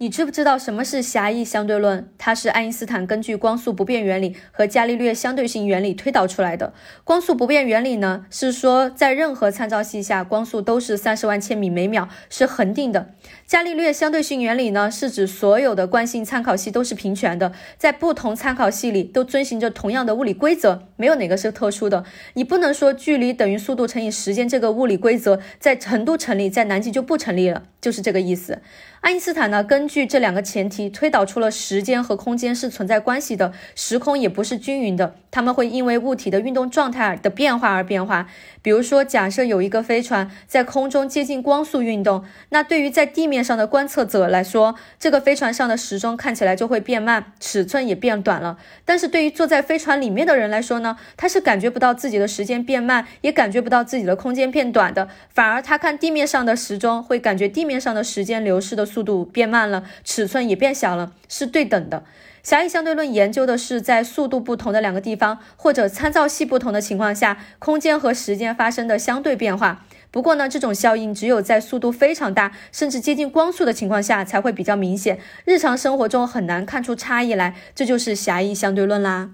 你知不知道什么是狭义相对论？它是爱因斯坦根据光速不变原理和伽利略相对性原理推导出来的。光速不变原理呢，是说在任何参照系下，光速都是三十万千米每秒，是恒定的。伽利略相对性原理呢，是指所有的惯性参考系都是平权的，在不同参考系里都遵循着同样的物理规则，没有哪个是特殊的。你不能说距离等于速度乘以时间这个物理规则在成都成立，在南极就不成立了，就是这个意思。爱因斯坦呢，根据这两个前提推导出了时间和空间是存在关系的，时空也不是均匀的，它们会因为物体的运动状态的变化而变化。比如说，假设有一个飞船在空中接近光速运动，那对于在地面上的观测者来说，这个飞船上的时钟看起来就会变慢，尺寸也变短了。但是对于坐在飞船里面的人来说呢，他是感觉不到自己的时间变慢，也感觉不到自己的空间变短的，反而他看地面上的时钟，会感觉地面上的时间流逝的。速度变慢了，尺寸也变小了，是对等的。狭义相对论研究的是在速度不同的两个地方或者参照系不同的情况下，空间和时间发生的相对变化。不过呢，这种效应只有在速度非常大，甚至接近光速的情况下才会比较明显，日常生活中很难看出差异来。这就是狭义相对论啦。